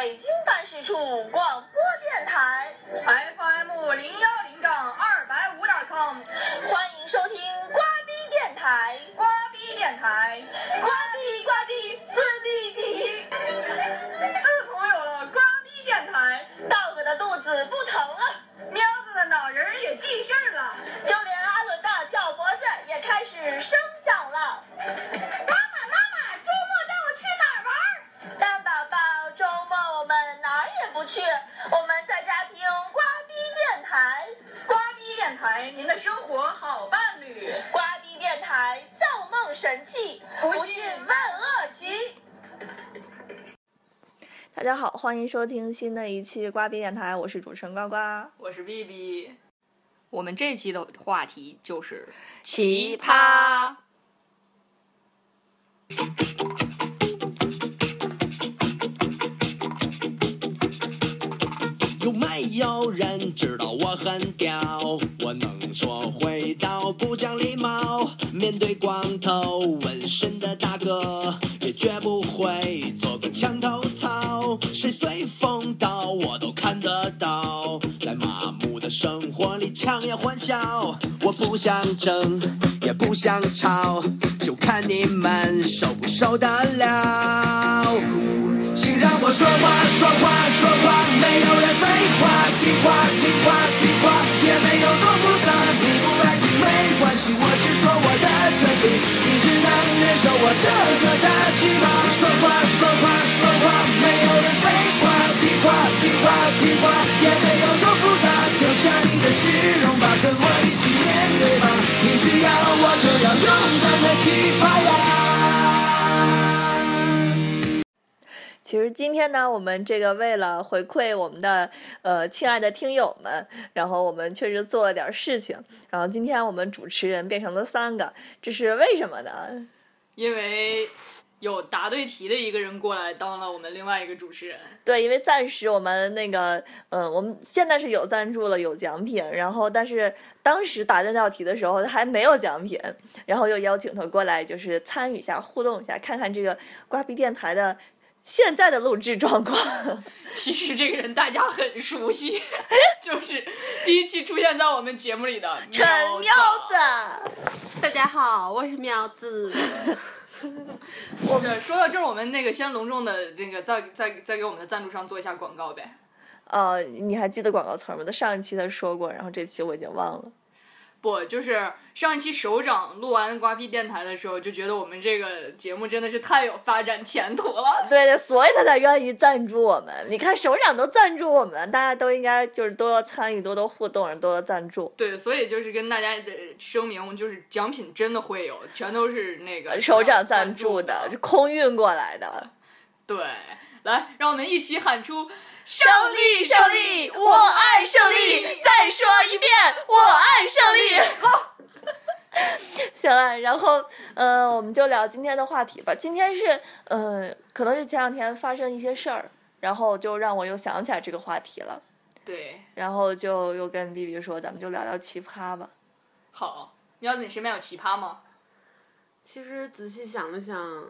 北京办事处广播电台。FM 零幺欢迎收听新的一期瓜逼电台，我是主持人呱呱。我是 B B，我们这期的话题就是奇葩。有没有人知道我很屌？我能说会道，不讲礼貌。面对光头纹身的大哥，谁随风倒，我都看得到。在麻木的生活里强颜欢笑，我不想争，也不想吵，就看你们受不受得了。请让我说话，说话，说话，没有人废话，听话，听话，听话，也没有多复杂。你不爱听没关系，我只说我的真理，你只能忍受我这个大奇葩。说话，说话，说话，没有人废话，听话，听话，听话，也没有多复杂。丢下你的虚荣吧，跟我一起面对吧。你需要我这样勇敢的奇葩呀。其实今天呢，我们这个为了回馈我们的呃亲爱的听友们，然后我们确实做了点事情，然后今天我们主持人变成了三个，这是为什么呢？因为有答对题的一个人过来当了我们另外一个主持人。对，因为暂时我们那个，嗯，我们现在是有赞助了，有奖品，然后但是当时答这道题的时候还没有奖品，然后又邀请他过来，就是参与一下，互动一下，看看这个瓜皮电台的现在的录制状况。其实这个人大家很熟悉，就是第一期出现在我们节目里的陈喵喵子，大家好，我是喵子。我们，说到这儿，我们那个先隆重的那个再再再给我们的赞助商做一下广告呗。呃，你还记得广告词儿吗？他上一期他说过，然后这期我已经忘了。不，就是上一期首长录完瓜皮电台的时候，就觉得我们这个节目真的是太有发展前途了。对对，所以他才愿意赞助我们。你看首长都赞助我们，大家都应该就是多多参与，多多互动，多多赞助。对，所以就是跟大家的声明，就是奖品真的会有，全都是那个首长赞赞助的的，是空运过来的。对，来，让我们一起喊出胜利，胜利，我爱胜利！再说一遍，我爱胜利！好，行了，然后，呃，我们就聊今天的话题吧。今天是，呃，可能是前两天发生一些事儿，然后就让我又想起来这个话题了，对，然后就又跟 B B 说，咱们就聊聊奇葩吧。好，喵子，你身边有奇葩吗？其实仔细想了想，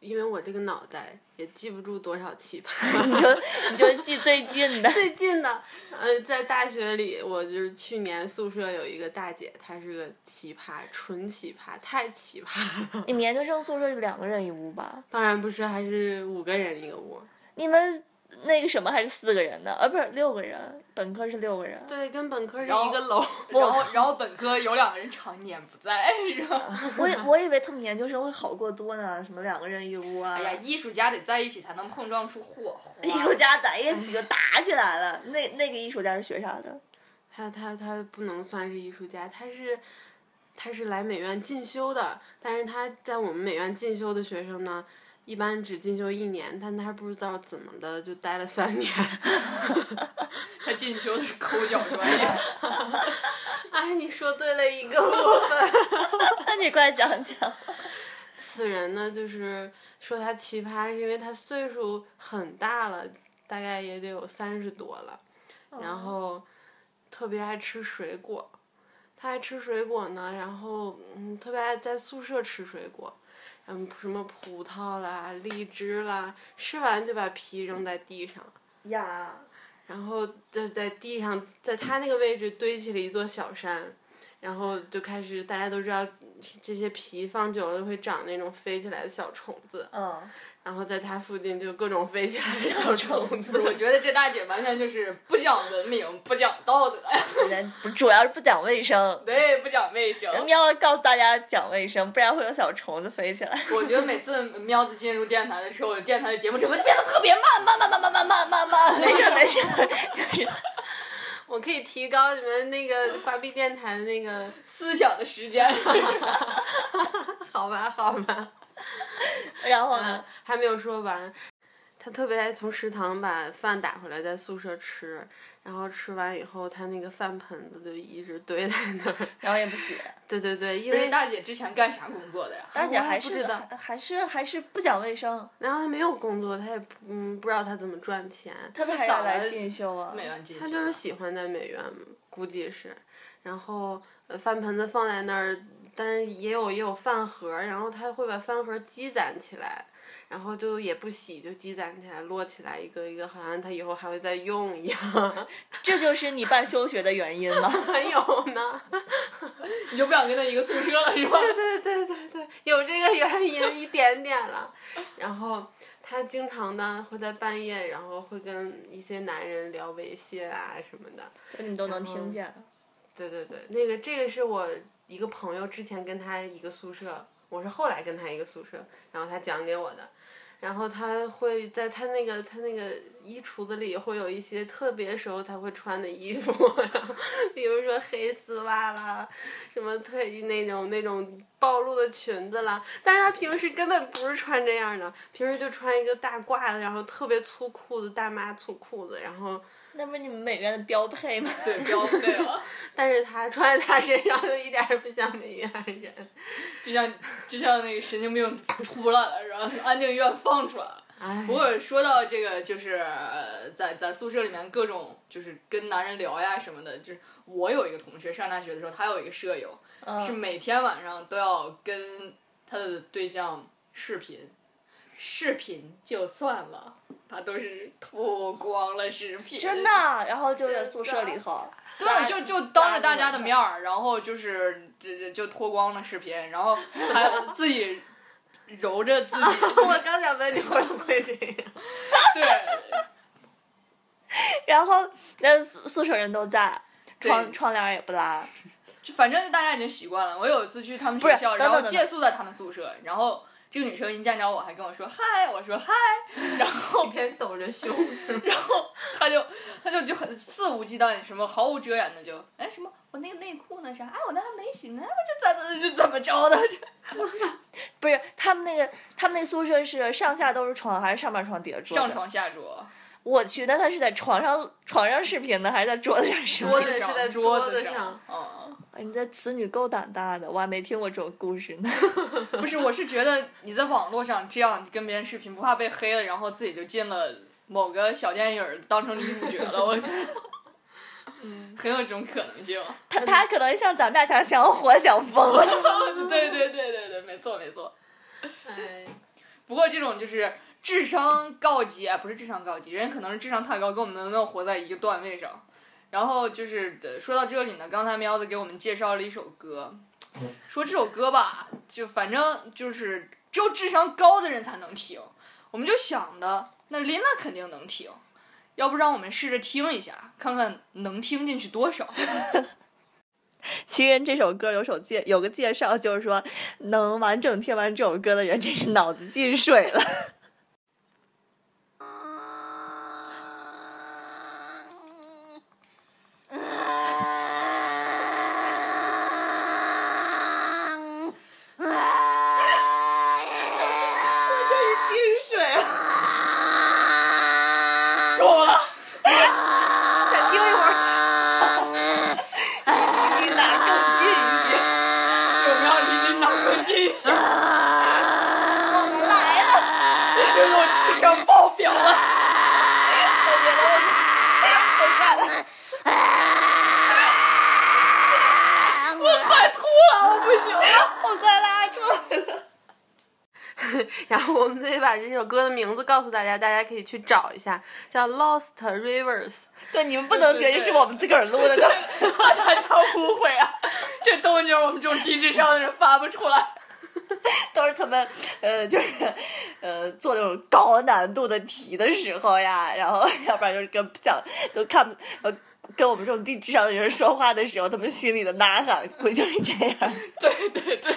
因为我这个脑袋也记不住多少奇葩。你就你就记最近的，最近的，呃，在大学里，我就是去年宿舍有一个大姐，她是个奇葩，纯奇葩，太奇葩了。你们研究生宿舍是两个人一屋吧？当然不是，还是五个人一个屋。你们那个什么还是四个人呢？啊，不是六个人，本科是六个人。对，跟本科是一个楼。然后，然后本科有两个人常年不在，是吧？我以我以为他们研究生会好过多呢，什么两个人一屋啊。哎呀，艺术家得在一起才能碰撞出火花。艺术家在一起就打起来了。那那个艺术家是学啥的？他他他不能算是艺术家，他是他是来美院进修的，但是他在我们美院进修的学生呢，一般只进修一年，但他不知道怎么的就待了三年。他进修的是抠脚专业。哎，你说对了一个部分。那你快讲讲。此人呢，就是说他奇葩，是因为他岁数很大了，大概也得有三十多了，然后特别爱吃水果。他爱吃水果呢，然后嗯，特别爱在宿舍吃水果。嗯，什么葡萄啦、荔枝啦，吃完就把皮扔在地上，呀，然后在在地上，在他那个位置堆起了一座小山，然后就开始大家都知道这些皮放久了会长那种飞起来的小虫子，嗯，然后在它附近就各种飞起来的小 虫子。我觉得这大姐完全就是不讲文明、不讲道德呀，人不主要是不讲卫生。对，不讲卫生。人喵告诉大家讲卫生，不然会有小虫子飞起来。我觉得每次喵子进入电台的时候，电台的节目整个就变得特别慢，慢慢慢慢慢慢慢慢。没事儿没事儿，就是 我可以提高你们那个挂壁电台的那个，思想的时间。好吧，好吧。然后呢嗯？，还没有说完。他特别爱从食堂把饭打回来，在宿舍吃，然后吃完以后，他那个饭盆子就一直堆在那儿。然后也不洗。对对对，因为大姐之前干啥工作的呀？大姐还是不知道还还是还是不讲卫生，然后他没有工作，他也不嗯不知道他怎么赚钱，他为啥要来进修啊？美院进修。他就是喜欢在美院，估计是。然后呃饭盆子放在那儿，但是也有也有饭盒，然后他会把饭盒积攒起来，然后就也不洗，就积攒起来摞起来一个一个，好像他以后还会再用一样。这就是你办休学的原因吗？还有呢，你就不想跟他一个宿舍了是吧？对对对对对，有这个原因一点点了。然后他经常呢会在半夜，然后会跟一些男人聊微信啊什么的。这你都能听见。对对对，那个这个是我一个朋友之前跟他一个宿舍，我是后来跟他一个宿舍，然后他讲给我的。然后他会在他那个他那个衣橱子里会有一些特别时候他会穿的衣服，比如说黑丝袜啦，什么特那种那种暴露的裙子啦。但是他平时根本不是穿这样的，平时就穿一个大褂子，然后特别粗裤子，大妈粗裤子，然后那不是你们美院的标配吗？对，标配了。但是他穿在他身上就一点儿不像美院人。就像就像那个神经病出来了，然后安定医院放出来了。哎不过说到这个，就是呃在在宿舍里面各种就是跟男人聊呀什么的，就是我有一个同学上大学的时候，他有一个舍友，是嗯，每天晚上都要跟他的对象视频，视频就算了，他都是脱光了视频，真的。然后就在宿舍里头。对，就就当着大家的面儿，然后就是就就就脱光了视频，然后还自己揉着自己，我刚想问你会不会这样？对，然后那宿宿舍人都在，窗窗帘也不拉。就反正大家已经习惯了。我有一次去他们学校，然后借宿在他们宿舍，然后这个女生一见着我还跟我说嗨，我说嗨，然后一边抖着胸，然后她就她就就很肆无忌惮，什么毫无遮掩的就哎什么我那个内裤呢啥哎我那还没洗呢，哎我这怎么就怎么着的？不是他们那个，他们那宿舍是上下都是床，还是上半床底下桌？上床下桌，我去，那他是在床上床上视频呢，还是在桌子上视频？桌上在桌桌子上上，嗯，你这此女够胆大的，我还没听过这种故事呢。不是，我是觉得你在网络上这样跟别人视频，不怕被黑了，然后自己就进了某个小电影儿当成女主角了，我。嗯，很有这种可能性。他他可能像咱们俩想想火想疯了。对对对对对，没错没错。哎，不过这种就是智商告急啊，不是智商告急，人家可能是智商太高，跟我们没有活在一个段位上。然后就是呃说到这里呢，刚才喵子给我们介绍了一首歌，说这首歌吧，就反正就是只有智商高的人才能听。我们就想的，那琳娜肯定能听，要不让我们试着听一下，看看能听进去多少。其实这首歌有首介有个介绍，就是说能完整听完这首歌的人，真是脑子进水了。进水了，够了，再听一会儿，离哪更近一些？我们要离琳娜更近一些。我们来了。觉得我智商爆表了。我。快吐了，我不行了。我快拉出来了。然后我们得把这首歌的名字告诉大家，大家可以去找一下，叫《Lost Rivers》。对，你们不能觉得是我们自个儿录的，怕大家误会啊！这动静我们这种低智商的人发不出来。都是他们呃，就是呃做那种高难度的题的时候呀，然后要不然就是跟想都看呃跟我们这种低智商的人说话的时候，他们心里的呐喊，估计就是这样。对对对，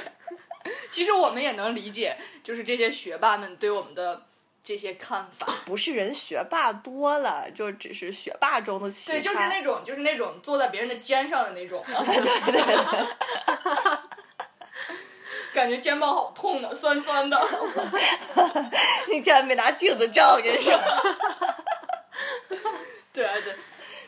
其实我们也能理解，就是这些学霸们对我们的这些看法。不是人学霸多了，就只是学霸中的奇葩。对，就是那种就是那种坐在别人的肩上的那种。对对对。感觉肩膀好痛呢，酸酸的。你竟然没拿镜子照，我跟你说。对啊对，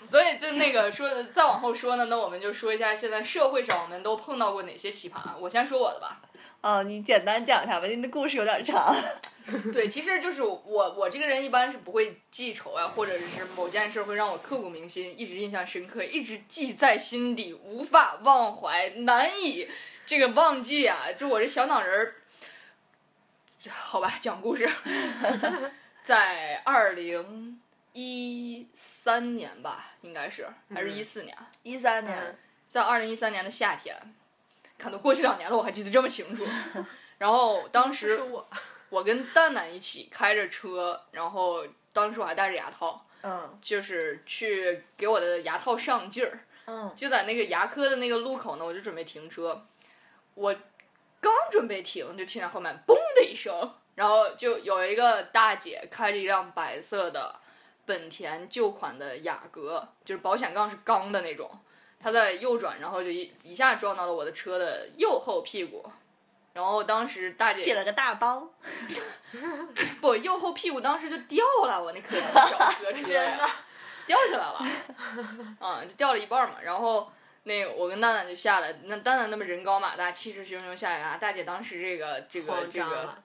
所以就那个说，再往后说呢，那我们就说一下现在社会上我们都碰到过哪些奇葩。我先说我的吧。哦，你简单讲一下吧，你的故事有点长。对，其实就是我我这个人一般是不会记仇啊，或者是某件事会让我刻骨铭心，一直印象深刻，一直记在心底，无法忘怀，难以。这个忘记啊，就我这小脑仁儿，好吧，讲故事，在二零一三年吧，应该是还是一四年？一三年，在二零一三年的夏天，看都过去两年了，我还记得这么清楚。然后当时我。跟蛋蛋一起开着车，然后当时我还戴着牙套，嗯，就是去给我的牙套上劲儿，嗯，就在那个牙科的那个路口呢，我就准备停车。我刚准备停，就听见后面“嘣”的一声，然后就有一个大姐开着一辆白色的本田旧款的雅阁，就是保险杠是钢的那种。她在右转，然后就一一下撞到了我的车的右后屁股，然后当时大姐起了个大包，不，右后屁股当时就掉了，我那可怜的小车车呀，掉下来了，嗯，就掉了一半嘛，然后。那我跟蛋蛋就下来，那蛋蛋那么人高马大，气势汹汹下来啊！大姐当时这个这个这个，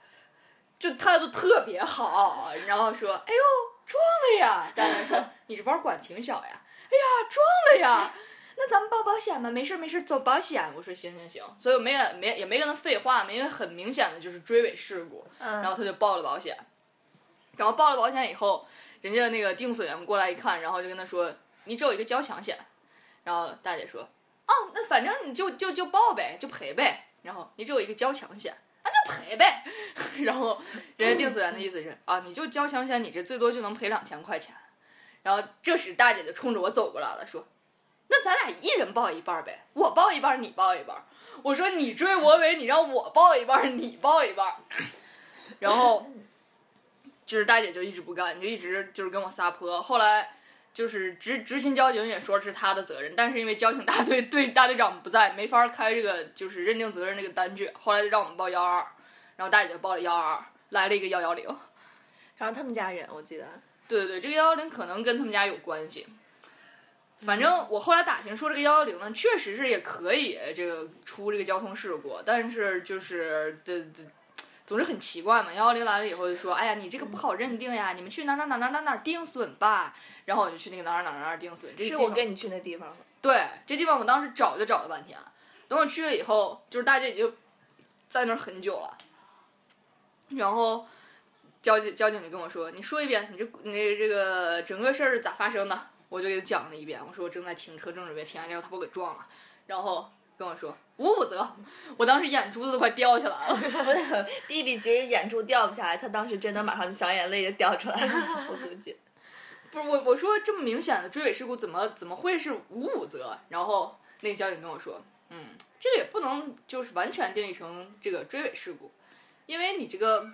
就态度特别好，然后说：“哎呦，撞了呀！”蛋蛋说：“你这包管挺小呀。”哎呀，撞了呀！那咱们报保险吧，没事没事，走保险。我说行行行，所以我没没也没跟他废话，因为很明显的就是追尾事故，然后他就报了保险。然后报了保险以后，人家那个定损员过来一看，然后就跟他说：“你只有一个交强险。”然后大姐说：“哦，那反正你就就就报呗，就赔呗。然后你只有一个交强险，那就赔呗。然后人家定损员的意思是啊，你就交强险，你这最多就能赔两千块钱。然后这时大姐就冲着我走过来了，说：那咱俩一人报一半呗，我报一半，你报一半。我说你追我尾，你让我报一半，你报一半。然后就是大姐就一直不干，就一直就是跟我撒泼。后来。就是执执勤交警也说是他的责任，但是因为交警大队队大队长不在，没法开这个就是认定责任这个单据。后来就让我们报幺二二，然后大姐就报了幺二二，来了一个幺幺零，然后他们家人我记得。对对对，这个幺幺零可能跟他们家有关系。反正我后来打听说这个幺幺零呢，确实是也可以这个出这个交通事故，但是就是的的。总是很奇怪嘛，幺幺零来了以后就说：“哎呀，你这个不好认定呀，你们去哪哪哪哪哪哪定损吧。”然后我就去那个哪哪哪哪哪定损。这是我跟你去那地方对，这地方我当时找就找了半天。等我去了以后，就是大家已经在那儿很久了。然后交警交警就跟我说：“你说一遍，你这你这个整个事儿是咋发生的？”我就给他讲了一遍。我说我正在停车，正准备停下，结果他把我给撞了。然后。跟我说无武责，我当时眼珠子都快掉下来了。不是，B B 其实眼珠掉不下来，他当时真的马上小眼泪就掉出来了。我估计，不是我我说这么明显的追尾事故怎么怎么会是五五责？然后那个交警跟我说，嗯，这个也不能就是完全定义成这个追尾事故，因为你这个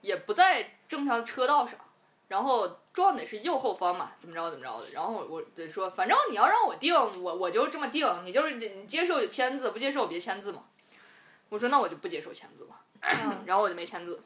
也不在正常车道上。然后撞的是右后方嘛，怎么着怎么着的。然后我得说，反正你要让我定，我我就这么定。你就是你接受就签字，不接受别签字嘛。我说那我就不接受签字嘛。然后我就没签字。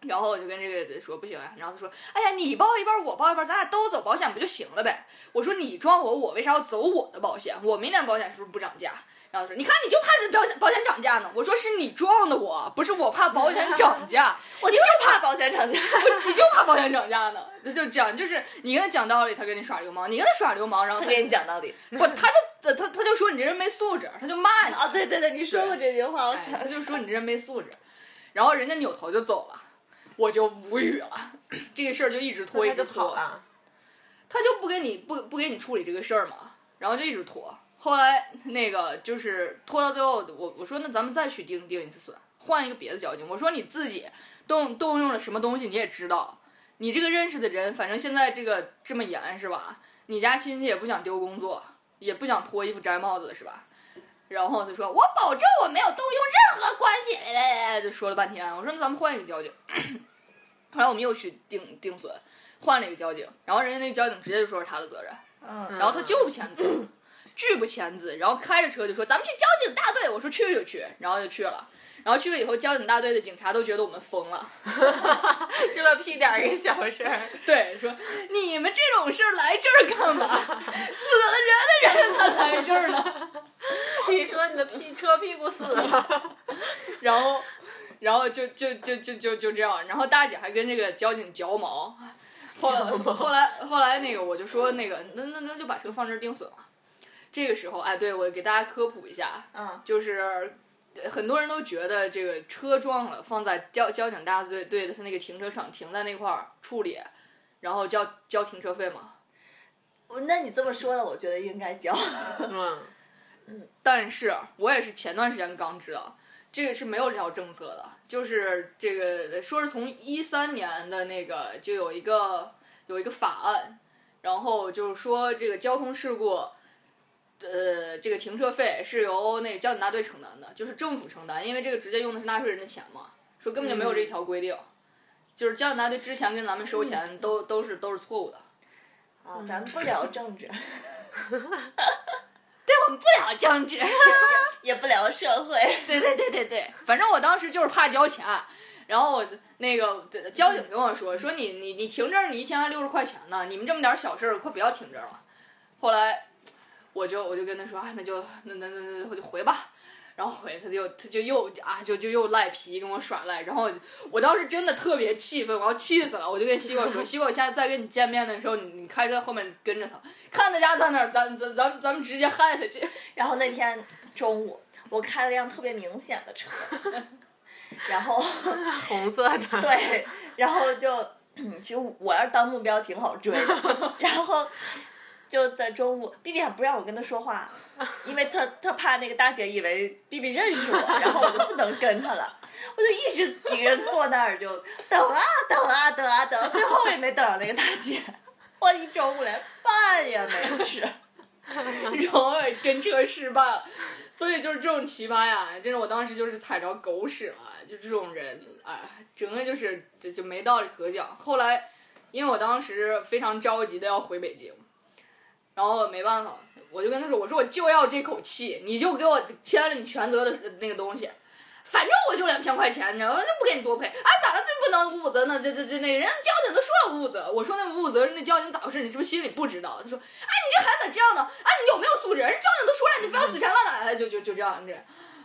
然后我就跟这个说不行呀。然后他说，哎呀，你报一半，我报一半，咱俩都走保险不就行了呗？我说你撞我，我为啥要走我的保险？我明年保险是不是不涨价？然后说：“你看，你就怕这保险保险涨价呢。”我说：“是你撞的我，不是我怕保险涨价。”我就怕保险涨价，你就怕保险涨价呢？就就讲，就是你跟他讲道理，他跟你耍流氓；你跟他耍流氓，然后他跟你讲道理。不，他就他他就说你这人没素质，他就骂你。啊，对对对，你说过这句话，我想。他就说你这人没素质。然后人家扭头就走了，我就无语了，这个事儿就一直拖，一直拖。他就不给你不不给你处理这个事儿嘛，然后就一直拖。后来那个就是拖到最后，我我说那咱们再去定定一次损，换一个别的交警。我说你自己动动用了什么东西你也知道，你这个认识的人，反正现在这个这么严是吧？你家亲戚也不想丢工作，也不想脱衣服摘帽子是吧？然后他说我保证我没有动用任何关系，就说了半天。我说那咱们换一个交警。后来我们又去定定损，换了一个交警，然后人家那个交警直接就说是他的责任，嗯，然后他就不签字，拒不签字，然后开着车就说咱们去交警大队，我说去就去，然后就去了，然后去了以后，交警大队的警察都觉得我们疯了，这么屁点儿一个小事儿，对，说你们这种事儿来这儿干嘛？死了人的人才来这儿呢。你说你的屁车屁股死了，然后，然后就就就就就就这样，然后大姐还跟这个交警嚼毛。后来后来后来那个我就说那个那那那就把车放这儿定损了。这个时候哎，对我给大家科普一下，嗯就是呃很多人都觉得这个车撞了放在交交警大队队的他那个停车场停在那块儿处理，然后交交停车费嘛。我那你这么说的，我觉得应该交。嗯，但是我也是前段时间刚知道，这个是没有这条政策的，就是这个说是从一三年的那个就有一个有一个法案，然后就是说这个交通事故，呃，这个停车费是由那个交警大队承担的，就是政府承担，因为这个直接用的是纳税人的钱嘛，说根本就没有这条规定，就是交警大队之前跟咱们收钱都都是都是错误的。啊，咱们不聊政治，对我们不聊政治。也不聊社会。对对对对对，反正我当时就是怕交钱，然后我那个交警跟我说说你你你停这儿，你一天还六十块钱呢，你们这么点小事儿，快不要停这儿了。后来我就我就跟他说啊，那就那那那那我就回吧。然后回他就他就又啊就就又赖皮跟我耍赖，然后我当时真的特别气愤，我要气死了，我就跟西瓜说，西瓜我下次再跟你见面的时候，你你开车后面跟着他，看他家在哪儿，咱咱咱咱们直接害他去。然后那天中午，我开了辆特别明显的车，然后红色的，对，然后就，嗯其实我要是当目标挺好追的，然后就在中午，B B 还不让我跟他说话，因为他他怕那个大姐以为 B B 认识我，然后我就不能跟他了，我就一直一个人坐那儿就等啊等啊等啊等，最后也没等着那个大姐，我一中午连饭也没吃。然后跟车失败了，所以就是这种奇葩呀，就是我当时就是踩着狗屎了，就这种人，哎，整个就是就就没道理可讲。后来，因为我当时非常着急的要回北京，然后没办法，我就跟他说，我说我就要这口气，你就给我签了你全责的那个东西。反正我就两千块钱，你知道吗？那不给你多赔，哎，咋了？这不能无责呢？这这这那人家交警都说了无责，我说那无责，那交警咋回事？你是不是心里不知道？他说，哎，你这孩子咋这样呢？哎，你有没有素质？人交警都说了，你非要死缠烂打的，就就就这样这。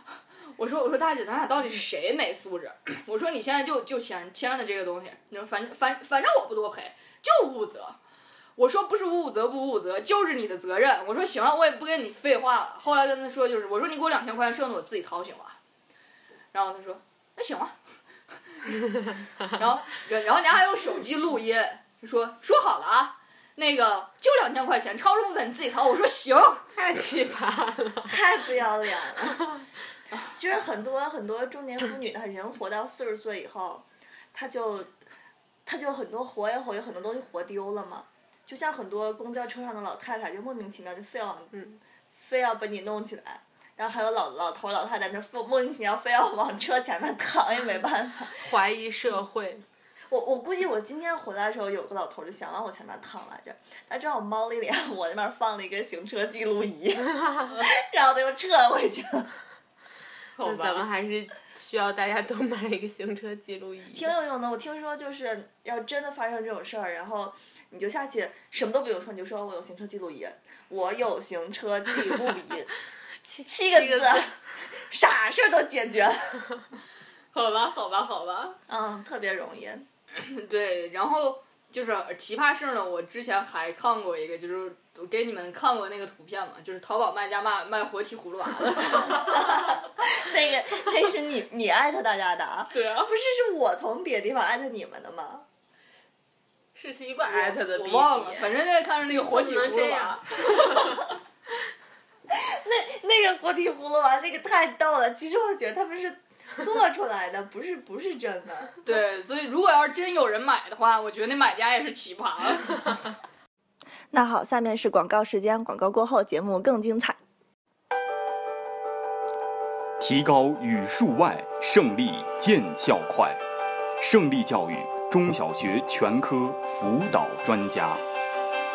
我说我说大姐，咱俩到底是谁没素质？我说你现在就就签签了这个东西，你说反正反反正我不多赔，就无责。我说不是无责不无责，就是你的责任。我说行了，我也不跟你废话了。后来跟他说就是，我说你给我两千块钱，剩的我自己掏行吧。然后他说那行 吧，然后然后人家还用手机录音，说说好了啊，那个就两千块钱，超出部分你自己掏。我说行，太奇葩了。太不要脸了。其实很多很多中年妇女，她人活到四十岁以后，她就她就很多活也活，有很多东西活丢了嘛。就像很多公交车上的老太太，就莫名其妙就非要、嗯非要把你弄起来。然后还有老老头儿老太太，就非莫名其妙非要往车前面躺，也没办法。怀疑社会，我我估计我今天回来的时候，有个老头儿就想往我前面躺来着，他正好猫了一脸，我那边放了一个行车记录仪，然后他又撤回去了。好那咱们吧，还是需要大家都买一个行车记录仪。挺有用的。我听说就是要真的发生这种事儿，然后你就下去什么都不用说，你就说我有行车记录仪，我有行车记录仪，七七个字，啥事儿都解决了。好吧，好吧，好吧。嗯，特别容易。对，然后就是奇葩事儿呢，我之前还看过一个，就是我给你们看过那个图片嘛，就是淘宝卖家卖卖活体葫芦娃的。那个那是你你艾特大家的啊？对啊不是是我从别的地方艾特你们的吗？是西瓜艾特的我忘了，反正那个看着那个活体葫芦娃 那那个活体葫芦娃那个太逗了，其实我觉得他们是 做出来的，不是不是真的。对，所以如果要是真有人买的话，我觉得那买家也是奇葩。那好，下面是广告时间，广告过后节目更精彩。提高语数外，胜利见效快。胜利教育中小学全科辅导专家，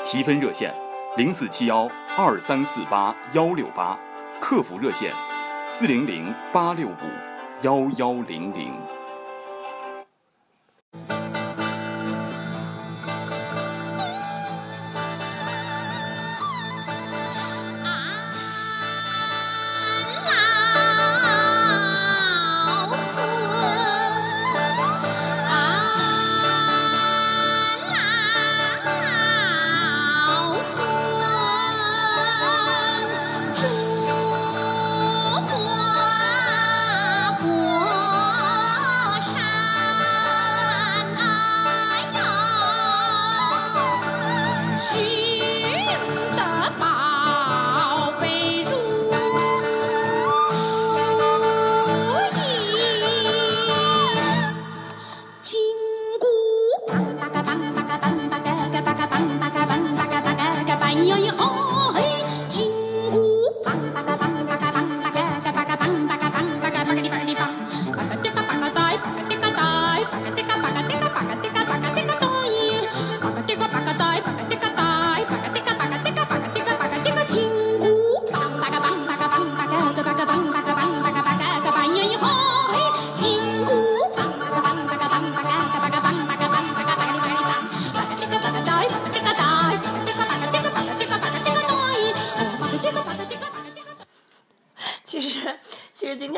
提分热线：零四七幺二三四八幺六八，客服热线：四零零八六五幺幺零零。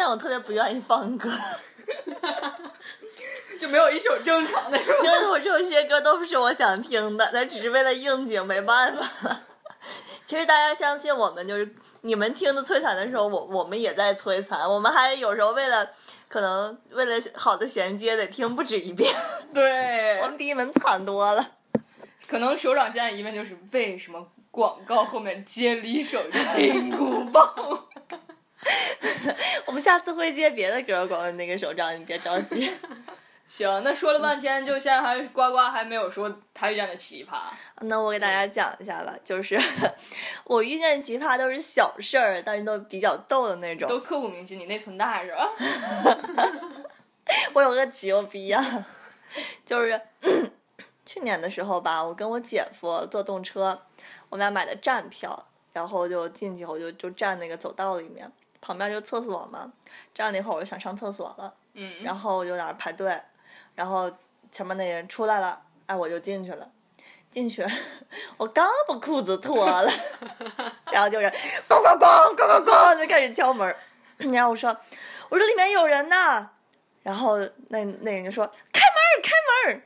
我特别不愿意放歌，就没有一首正常的。就是我这些歌都不是我想听的，但只是为了应景，没办法。其实大家相信我们，就是你们听的摧残的时候，我我们也在摧残，我们还有时候为了可能为了好的衔接得听不止一遍，对我，们比你们惨多了。可能首长现在疑问就是为什么广告后面接了一首金箍棒？我们下次会接别的歌，光那个手账你别着急。行，那说了半天，就现在还呱呱还没有说他遇见的奇葩。那我给大家讲一下吧，就是 我遇见奇葩都是小事儿，但是都比较逗的那种。都刻骨铭心，你内存大是吧？我有个极牛逼呀，就是 去年的时候吧，我跟我姐夫坐动车，我们俩买的站票，然后就进去以后就就站那个走道里面，旁边就厕所嘛，站了一会儿我就想上厕所了，嗯，然后我就在那儿排队，然后前面那人出来了，哎，我就进去了。进去，我刚把裤子脱了，然后就是咣咣咣咣咣咣就开始敲门，然后我说我说里面有人呢，然后那那人就说开门儿开门儿，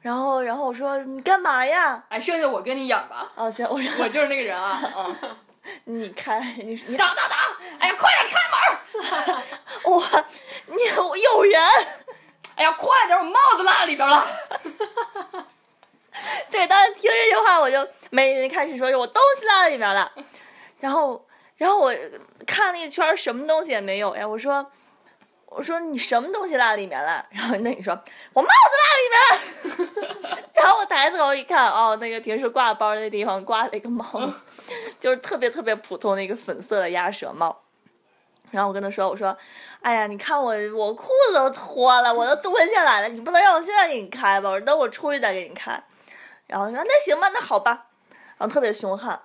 然后然后我说你干嘛呀？哎，剩下我跟你演吧，哦行，我说我就是那个人啊，嗯，你开你你打打打，哎呀，快点开门！我你我有人，哎呀，快点，我帽子落里边了。对，当时听这句话我就没人开始说是我东西落里边了，然后然后我看了一圈什么东西也没有呀，我说我说你什么东西落里面了？然后那你说我帽子落里面了，然后我抬头一看，哦，那个平时挂包的地方挂了一个帽子，就是特别特别普通的一个粉色的鸭舌帽。然后我跟他说：“我说，哎呀，你看我我裤子都脱了，我都蹲下来了，你不能让我现在给你开吧？我说等我出去再给你开。”然后他说：“那行吧，那好吧。”然后特别凶悍。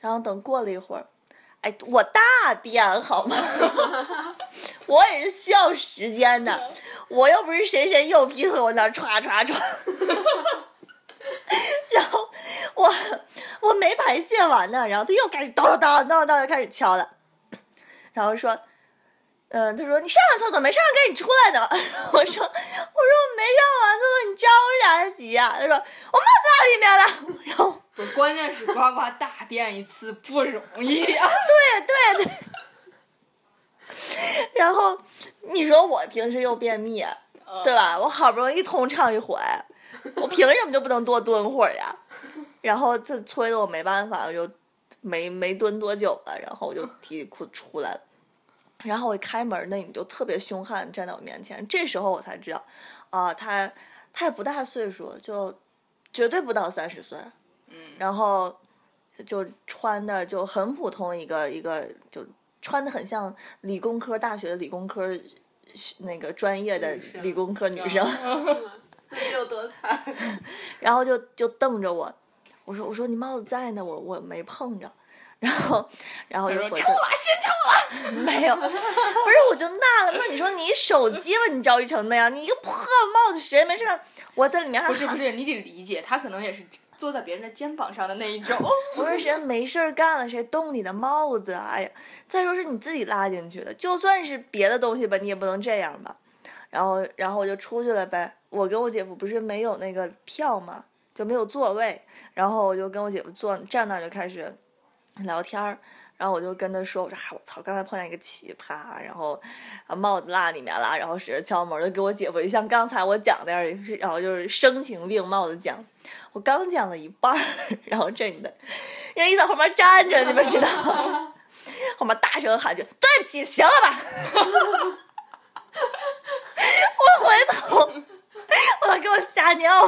然后等过了一会儿，哎，我大便好吗？我也是需要时间的，我又不是谁谁右劈腿，我那儿歘歘歘。然后我我没排泄完呢，然后他又开始叨叨叨叨叨就开始敲了。然后说，嗯，他说你上完厕所没上完，赶紧出来的吧。我说我说我没上完厕所，你着啥急呀、他说我帽子哪里面了？然后不，关键是呱呱大便一次不容易啊。对对对，然后你说我平时又便秘，对吧？我好不容易通畅一回，我凭什么就不能多蹲会儿呀？然后这催的我没办法，我就没没蹲多久了，然后我就提裤子出来了。然后我一开门，那你就特别凶悍站在我面前，这时候我才知道，啊、他他也不大岁数，就绝对不到三十岁，嗯，然后就穿的就很普通，一个一个就穿的很像理工科大学的理工科那个专业的理工科女生，那有多惨？然后就就瞪着我，我说我说你帽子在呢，我我没碰着。然后，然后就回去臭了，先臭了。没有，不是，我就纳了闷儿。你说你手机吧，你着急成那样，你一个破帽子，谁没事干？我在里面还喊不是不是，你得理解，他可能也是坐在别人的肩膀上的那一种。不是谁没事儿干了，谁动你的帽子？哎呀，再说是你自己拉进去的，就算是别的东西吧，你也不能这样吧。然后，然后我就出去了呗。我跟我姐夫不是没有那个票嘛，就没有座位。然后我就跟我姐夫坐站那儿就开始聊天儿。然后我就跟他说：“我说，嗨、我操，刚才碰见一个奇葩，然后啊帽子落里面了，然后使劲敲门，就给我姐夫就像刚才我讲那样，然后就是声情并茂的讲。我刚讲了一半，然后这女的人一在后面站着，你们知道吗？后面大声喊句：“对不起，行了吧？” 我回头，我，给我吓尿！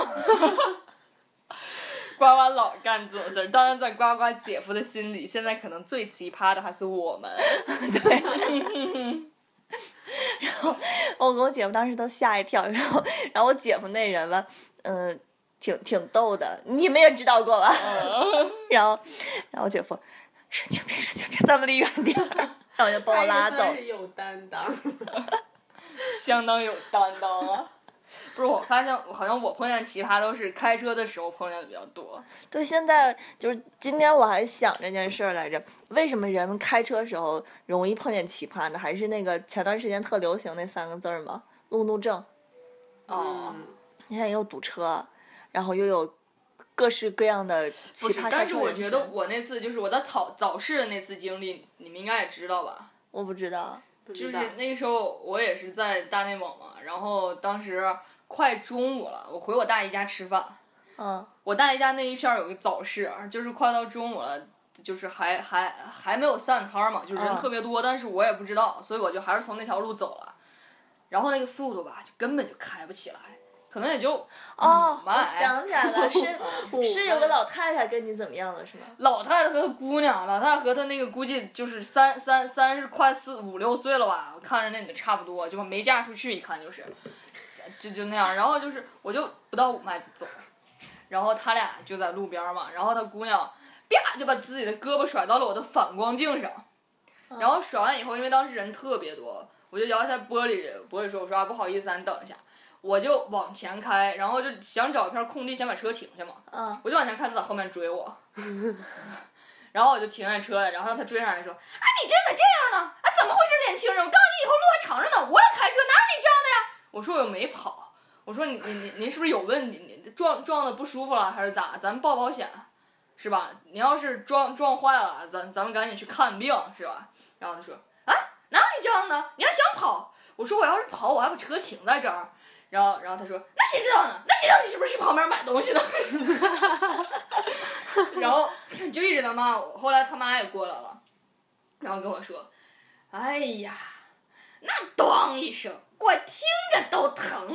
呱呱老干这种事儿，当然在呱呱姐夫的心里，现在可能最奇葩的还是我们。对。然后我跟我姐夫当时都吓一跳，然后然后我姐夫那人吧，嗯、挺挺逗的，你们也知道过吧？然后然后我姐夫神经病，神经病，咱们离远点儿，然后就把我拉走有担当。相当有担当啊！不是，我发现好像我碰见奇葩都是开车的时候碰见的比较多。对，现在就是今天我还想这件事儿来着，为什么人们开车时候容易碰见奇葩呢？还是那个前段时间特流行那三个字儿吗？路怒症。哦，嗯你看又堵车，然后又有各式各样的奇葩，开但是我觉得我那次就是我在早早市的那次经历，你们应该也知道吧？我不知道，就是那个时候我也是在大内蒙嘛，然后当时快中午了，我回我大姨家吃饭。嗯我大姨家那一片儿有个早市，就是快到中午了，就是还还还没有散摊儿嘛，就是人嗯特别多，但是我也不知道，所以我就还是从那条路走了。然后那个速度吧，就根本就开不起来，可能也就哦，慢我想起来了，是是有个老太太跟你怎么样了是吗？老太太和姑娘，老太太和她那个估计就是三三三十快四五六岁了吧，我看着那女的差不多，就没嫁出去，一看就是，就就那样。然后就是我就不到五迈就走，然后他俩就在路边嘛，然后他姑娘啪就把自己的胳膊甩到了我的反光镜上，然后甩完以后，因为当时人特别多，我就摇一下玻璃玻璃说：“我说啊不好意思啊，你等一下。”我就往前开，然后就想找一片空地，先把车停下嘛。嗯，我就往前看，他在后面追我，然后我就停下车了，然后他追上来说：“哎，你这咋这样呢？哎，怎么回事，年轻人？我告诉你，以后路还长着呢，我也开车，哪有你这样的呀？”我说我又没跑，我说你你你您是不是有问题？你撞撞的不舒服了还是咋？咱们报保险，是吧？你要是撞撞坏了，咱咱们赶紧去看病，是吧？然后他说：“啊，哪有你这样的？你还想跑？”我说：“我要是跑，我还把车停在这儿。”然后，然后他说：“那谁知道呢？那谁知道你是不是去旁边买东西呢？” 然后就一直在骂我。后来他妈也过来了，然后跟我说：“哎呀，那咣一声，我听着都疼。”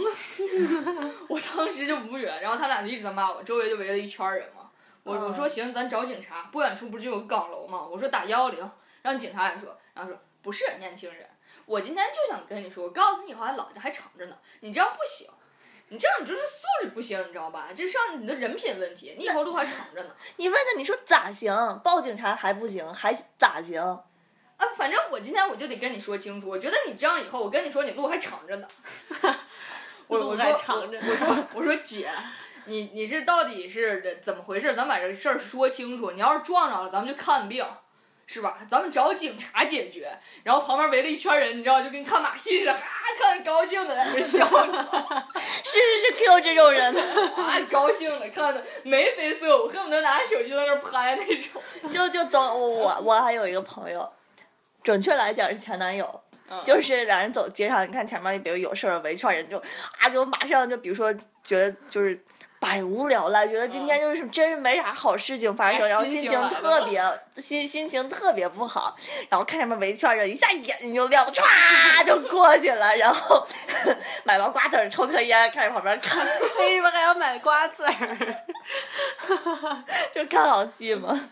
我当时就无语了。然后他俩就一直在骂我，周围就围了一圈人嘛。我我说行，咱找警察，不远处不是就有个岗楼吗？我说打幺幺零，让警察也说，然后说不是年轻人，我今天就想跟你说，我告诉你以后还老着还长着呢，你这样不行。你这样你就是素质不行，你知道吧？这上你的人品问题，你以后路还长着呢。你问他，你说咋行？报警察还不行，还咋行？啊，反正我今天我就得跟你说清楚，我觉得你这样以后，我跟你说你路还长着呢。我路我说还长着我我说 我说姐，你你是到底是怎么回事？咱把这事儿说清楚。你要是撞着了，咱们就看病，是吧？咱们找警察解决。然后旁边围了一圈人，你知道，就跟看马戏似的，啊，看着高兴的在那笑着，是是是，Q 这种人，啊，高兴的看的眉飞色舞，恨不得拿着手机在那儿拍那种。就就走我我还有一个朋友，准确来讲是前男友。嗯就是俩人走街上，你看前面比如有事儿围一圈人就啊，就马上就比如说觉得就是百无聊赖，觉得今天就是真是没啥好事情发生，哎然后心情特别心心情特别不好，然后看前面围圈人，一下眼睛就亮了，歘 就过去了，然后 买包瓜子儿抽颗烟，看着旁边看，为什么还要买瓜子儿？就看好戏嘛。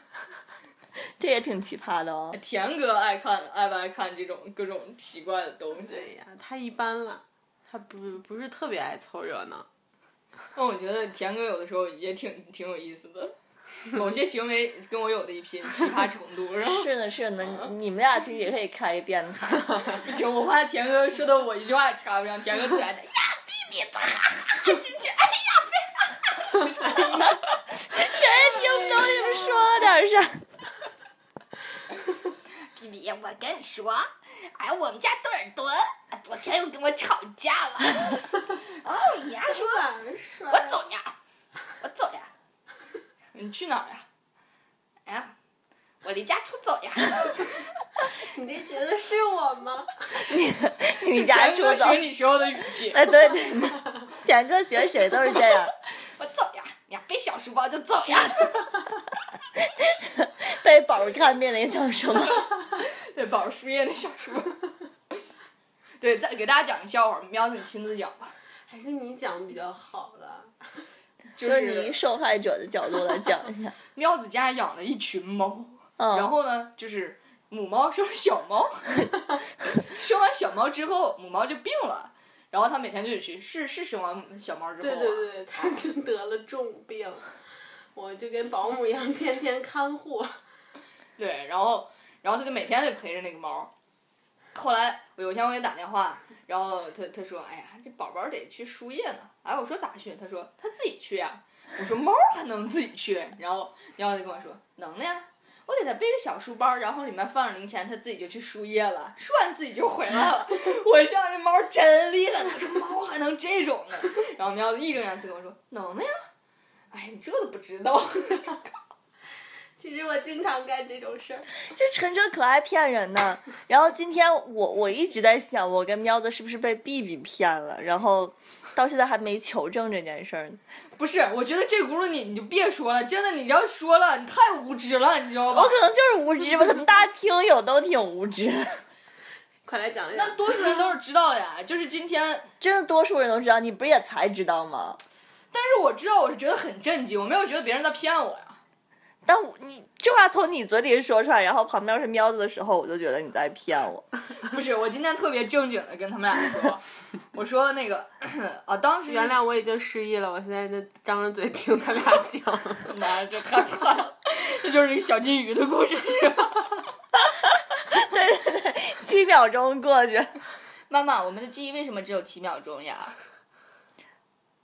这也挺奇葩的哦。田哥爱看爱不爱看这种各种奇怪的东西？对呀，他一般了，他不不是特别爱凑热闹。但我觉得田哥有的时候也挺挺有意思的，某些行为跟我有的一拼，奇葩程度。然后是的，是的，你你们俩其实也可以开一电台。不行，我怕田哥说的我一句话也插不上，田哥最爱的呀，逼逼的，哈哈哈进去，哎呀，哈哈 谁也听不懂你们说点啥？弟弟，我跟你说，哎，我们家多尔顿昨天又跟我吵架了。哦，你丫说，我走呀，我走呀，你去哪儿呀？哎呀，我离家出走呀。你这学的是我吗？你家出走？学你时候的语气。哎，对对对，田哥学谁都是这样。我走呀，你呀背小书包就走呀。带宝儿看病那小什么？对，宝儿输液的小书包。对，再给大家讲个笑话，喵子你亲自讲吧。还是你讲比较好了。就就是你以受害者的角度来讲一下。喵子家养了一群猫，嗯，然后呢，就是母猫生了小猫，生完小猫之后，母猫就病了，然后他每天就得去，是是生完小猫之后、啊，对对对，他就得了重病，我就跟保姆一样，天天看护。对，然后然后他就每天得陪着那个猫。后来有一天我给他打电话，然后他他说：“哎呀，这宝宝得去输液呢。”哎，我说咋去？他说他自己去呀。我说猫还能自己去？然后然后他跟我说能的呀。我给他背个小书包，然后里面放着零钱，他自己就去输液了，输完自己就回来了。我上这猫真厉害，他说猫还能这种呢。然后喵子义正言辞跟我说能的呀。哎，你这都不知道。其实我经常干这种事儿。这陈哲可爱骗人呢。然后今天我我一直在想，我跟喵子是不是被 B B 骗了？然后到现在还没求证这件事儿呢。不是，我觉得这轱辘你你就别说了，真的，你要说了，你太无知了，你知道吗我？可能就是无知吧，可能大家听友都挺无知。快来讲一讲。那多数人都是知道的呀，就是今天，真的多数人都知道，你不是也才知道吗？但是我知道，我是觉得很震惊，我没有觉得别人在骗我呀。但我你这话从你嘴里说出来，然后旁边是喵子的时候，我就觉得你在骗我。不是，我今天特别正经的跟他们俩说，我说那个啊，当时原谅我已经失忆了，我现在就张着嘴听他俩讲。妈呀，这太快了，这就是一个小金鱼的故事。对对对七秒钟过去，妈妈，我们的记忆为什么只有七秒钟呀？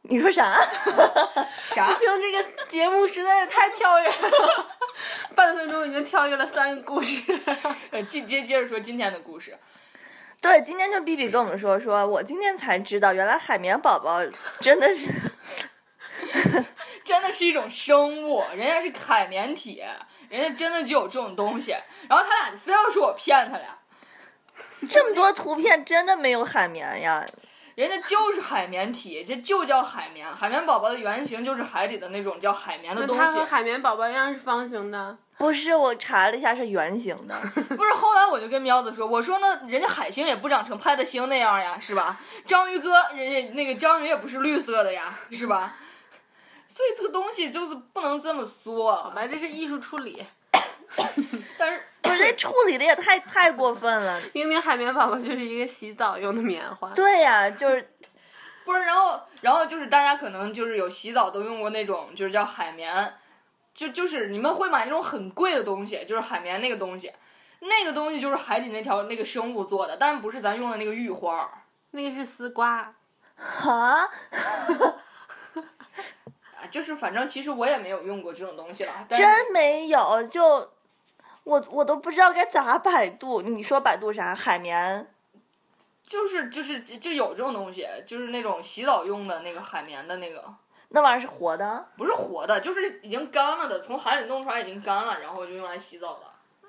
你说啥？啥不？行，这个节目实在是太跳跃了，半分钟已经跳跃了三个故事。呃，接接接着说今天的故事。对，今天就 B B 跟我们说，说我今天才知道，原来海绵宝宝真的是，真的是一种生物，人家是海绵体，人家真的就有这种东西。然后他俩就非要说我骗他俩，这么多图片真的没有海绵呀。人家就是海绵体，这就叫海绵。海绵宝宝的原型就是海底的那种叫海绵的东西那它和。海绵宝宝一样是方形的。不是，我查了一下是圆形的。不是，后来我就跟喵子说，我说那，人家海星也不长成派大星那样呀，是吧？章鱼哥，人家那个章鱼也不是绿色的呀，是吧？所以这个东西就是不能这么说。好吧，这是艺术处理。但是不是，这处理的也太太过分了。明明海绵宝宝就是一个洗澡用的棉花。对呀、就是不是，然后然后就是大家可能就是有洗澡都用过那种，就是叫海绵，就就是你们会买那种很贵的东西，就是海绵那个东西，那个东西就是海底那条那个生物做的，但是不是咱用的那个玉花儿。那个是丝瓜。啊，啊，就是反正其实我也没有用过这种东西了，但真没有。就我我都不知道该咋百度。你说百度啥？海绵？就是就是就有这种东西，就是那种洗澡用的那个海绵的那个，那玩意儿是活的？不是活的，就是已经干了的，从海里弄出来已经干了，然后就用来洗澡的，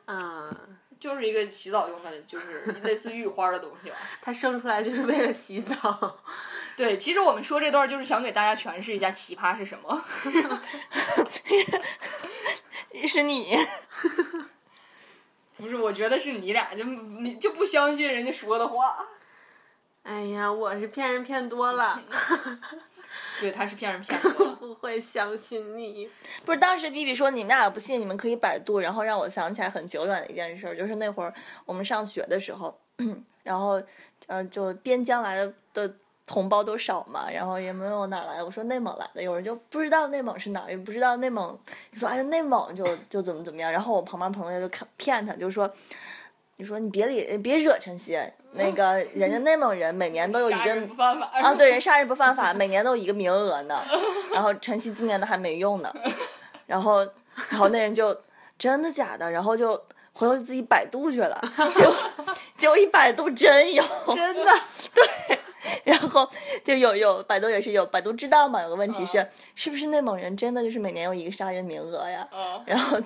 嗯，就是一个洗澡用的，就是 类似浴花的东西吧。它生出来就是为了洗澡。对，其实我们说这段就是想给大家诠释一下奇葩是什么。是你？不是，我觉得是你俩就你就不相信人家说的话。哎呀，我是骗人骗多了，对，他是骗人骗多了。不会相信你。不是，当时 B B 说你们俩不信，你们可以百度，然后让我想起来很久远的一件事儿，就是那会儿我们上学的时候，然后呃，就边疆来的的同胞都少嘛，然后也没有哪来的，我说内蒙来的，有人就不知道内蒙是哪儿，也不知道内蒙，你说哎内蒙就就怎么怎么样，然后我旁边朋友就看骗他，就说。你说你别理别惹晨曦，那个 人家内蒙人每年都有一个。啊，对，人杀人不犯法，每年都有一个名额呢。然后晨曦今年的还没用呢。然后，然后那人就真的假的，然后就回头自己百度去了，结果结果一百度真有，真的，对。然后就有有百度也是有百度知道嘛，有个问题是、是不是内蒙人真的就是每年有一个杀人名额呀？嗯然后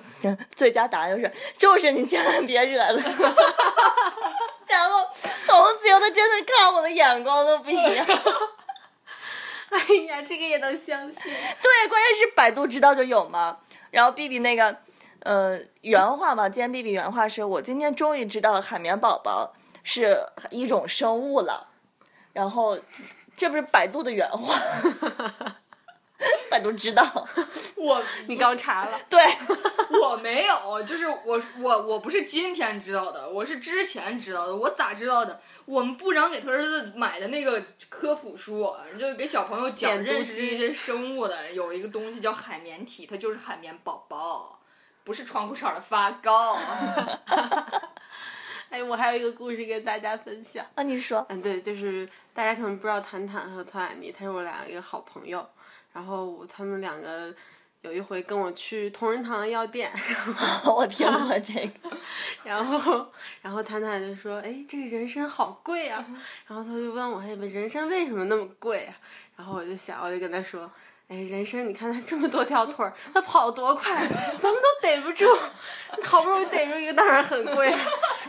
最佳答案就是就是你千万别惹他。然后从此以后，他真的看我的眼光都不一样。哎呀，这个也能相信。对，关键是百度知道就有嘛。然后 B B 那个，呃，原话嘛，今天 B B 原话是我今天终于知道海绵宝宝是一种生物了。然后，这不是百度的原话，百度知道。我你刚查了，对，我没有，就是我我我不是今天知道的，我是之前知道的。我咋知道的？我们部长给他儿子买的那个科普书，就给小朋友讲认识这些生物的，有一个东西叫海绵体，它就是海绵宝宝，不是窗户上的发糕。哎，我还有一个故事跟大家分享。啊，你说，嗯，对，就是大家可能不知道谭谭和曹雅妮，他是我俩一个好朋友，然后他们两个有一回跟我去同仁堂的药店，我听过这个。然后然后谭谭就说，哎，这个人参好贵啊，然后他就问我，哎，人参为什么那么贵啊？然后我就想，我就跟他说。哎，人参，你看它这么多条腿儿，它跑多快，咱们都逮不住，好不容易逮住一个，当然很贵。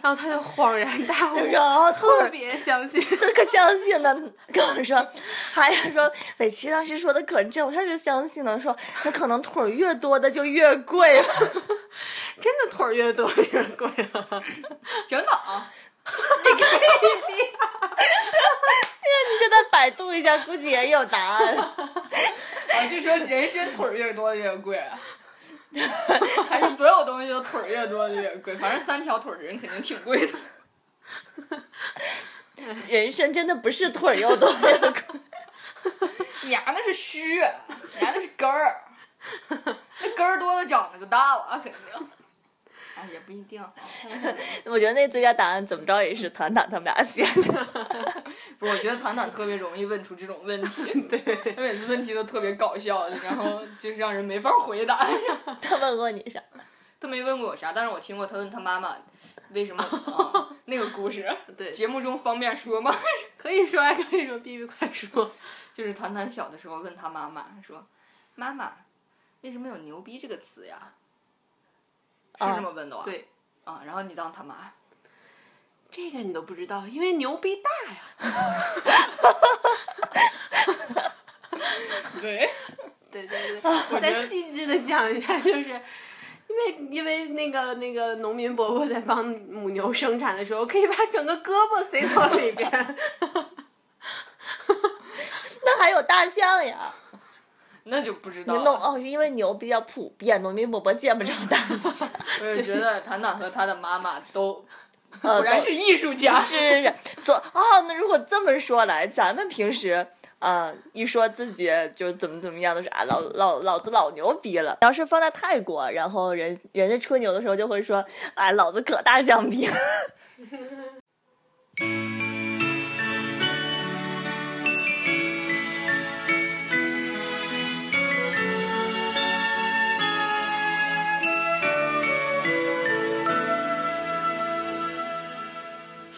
然后他就恍然大悟，然后特别相信。他可相信了，跟我说，还呀说伟奇当时说的可正，他就相信了，说他可能腿儿越多的就越贵了。真的腿儿越多越贵了。真的啊？你现在百度一下，估计也有答案。啊，就说人参腿儿越多越贵啊，还是所有东西都腿儿越多越贵？反正三条腿儿的人肯定挺贵的。人参真的不是腿儿又多越贵。你丫那是须，你丫那是根儿，那根儿多的长得就大了，肯定。哎，也不一定。我觉得那最佳答案怎么着也是团团他们俩写的。不，我觉得团团特别容易问出这种问题，对，他每次问题都特别搞笑，然后就是让人没法回答。他问过你啥？他没问过我啥，但是我听过他问他妈妈为什么、啊、那个故事。对节目中方便说吗？可以说，还可以说，B B 快说。就是团团小的时候问他妈妈说：“妈妈，为什么有牛逼这个词呀？”是这么问的吧？对，啊，然后你当他妈，这个你都不知道，因为牛逼大呀。对，对对对，我再细致的讲一下，就是因为因为那个那个农民伯伯在帮母牛生产的时候，可以把整个胳膊塞到里边。那还有大象呀？那就不知道哦，因为牛比较普遍，农民伯伯见不着 大象。我也觉得唐唐和他的妈妈都 果然是艺术家。是是是说哦，那如果这么说来，咱们平时。啊、一说自己就怎么怎么样，都是啊老老老子老牛逼了。要是放在泰国，然后人人家吹牛的时候就会说，哎老子可大象逼了。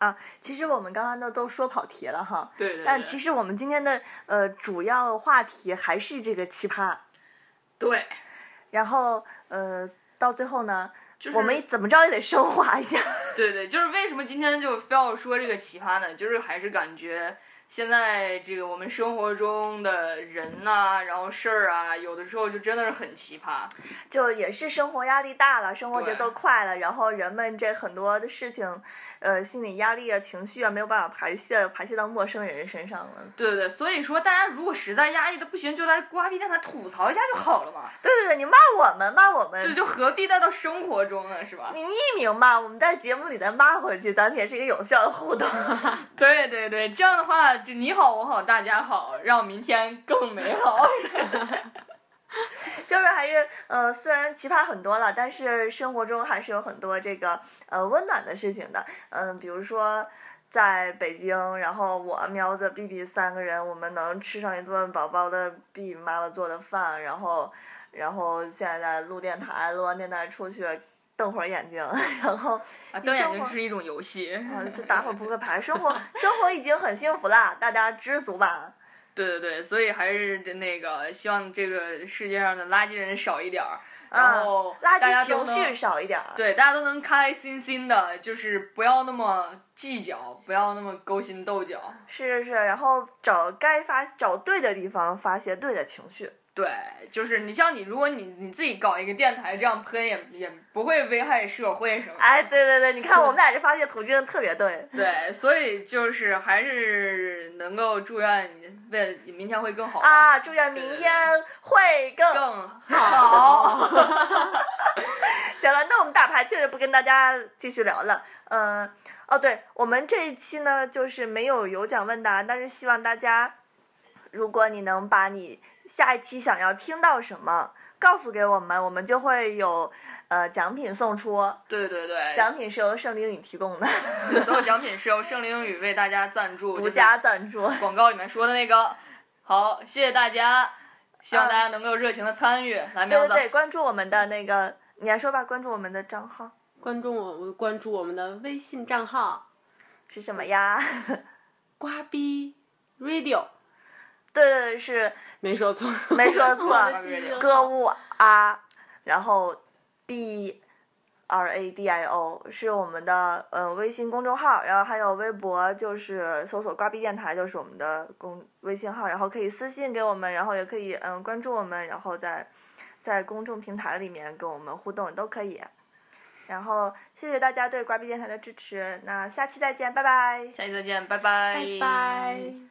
啊，其实我们刚刚都都说跑题了哈，对对对。但其实我们今天的呃主要话题还是这个奇葩，对，然后呃到最后呢，就是我们怎么着也得升华一下。对对，就是为什么今天就非要说这个奇葩呢？就是还是感觉现在这个我们生活中的人呐、然后事儿啊，有的时候就真的是很奇葩。就也是生活压力大了，生活节奏快了，然后人们这很多的事情，呃，心理压力啊、情绪啊，没有办法排泄，排泄到陌生人身上了。对对对，所以说大家如果实在压抑的不行，就来瓜逼电台吐槽一下就好了嘛。对对对，你骂我们，骂我们，这就何必带到生活中呢？是吧？你匿名骂，我们在节目里再骂回去，咱们也是一个有效的互动。对对对，这样的话就你好我好大家好，让明天更美好。就是还是呃，虽然奇葩很多了，但是生活中还是有很多这个呃温暖的事情的。嗯、比如说在北京，然后我苗子、B B 三个人，我们能吃上一顿饱饱的 B 妈妈做的饭，然后然后现在在录电台，录完电台出去瞪会儿眼睛，然后啊，瞪眼睛是一种游戏。啊，就打会儿扑克牌，生活 生活已经很幸福啦，大家知足吧。对对对，所以还是那个希望这个世界上的垃圾人少一点儿，然啊后垃大家圾情绪少一点儿。对，大家都能开开心心的，就是不要那么计较，不要那么勾心斗角。是是是，然后找该发找对的地方发泄对的情绪。对，就是你像你，如果你你自己搞一个电台，这样喷也也不会危害社会什么的。哎，对对对，你看我们俩这发泄途径特别对。对，所以就是还是能够祝愿你为了明天会更好啊，祝愿明天会更更好。行了，那我们打牌确实不跟大家继续聊了。嗯、哦，对，我们这一期呢，就是没有有奖问答，但是希望大家，如果你能把你下一期想要听到什么告诉给我们，我们就会有呃奖品送出。对对对，奖品是由圣灵语提供的，所有奖品是 由圣灵语为大家赞助，独家赞助。广告里面说的那个。好，谢谢大家，希望大家能够热情的参与。来，对对对，关注我们的那个，你来说吧，关注我们的账号关注我，我关注我们的微信账号是什么呀？瓜逼 radio，对对对，是没说错，没说错歌舞啊，然后 B R A D I O 是我们的呃微信公众号，然后还有微博，就是搜索“瓜逼电台”就是我们的公微信号，然后可以私信给我们，然后也可以嗯关注我们，然后在在公众平台里面跟我们互动都可以。然后谢谢大家对瓜逼电台的支持，那下期再见，拜拜。下期再见，拜拜，拜拜。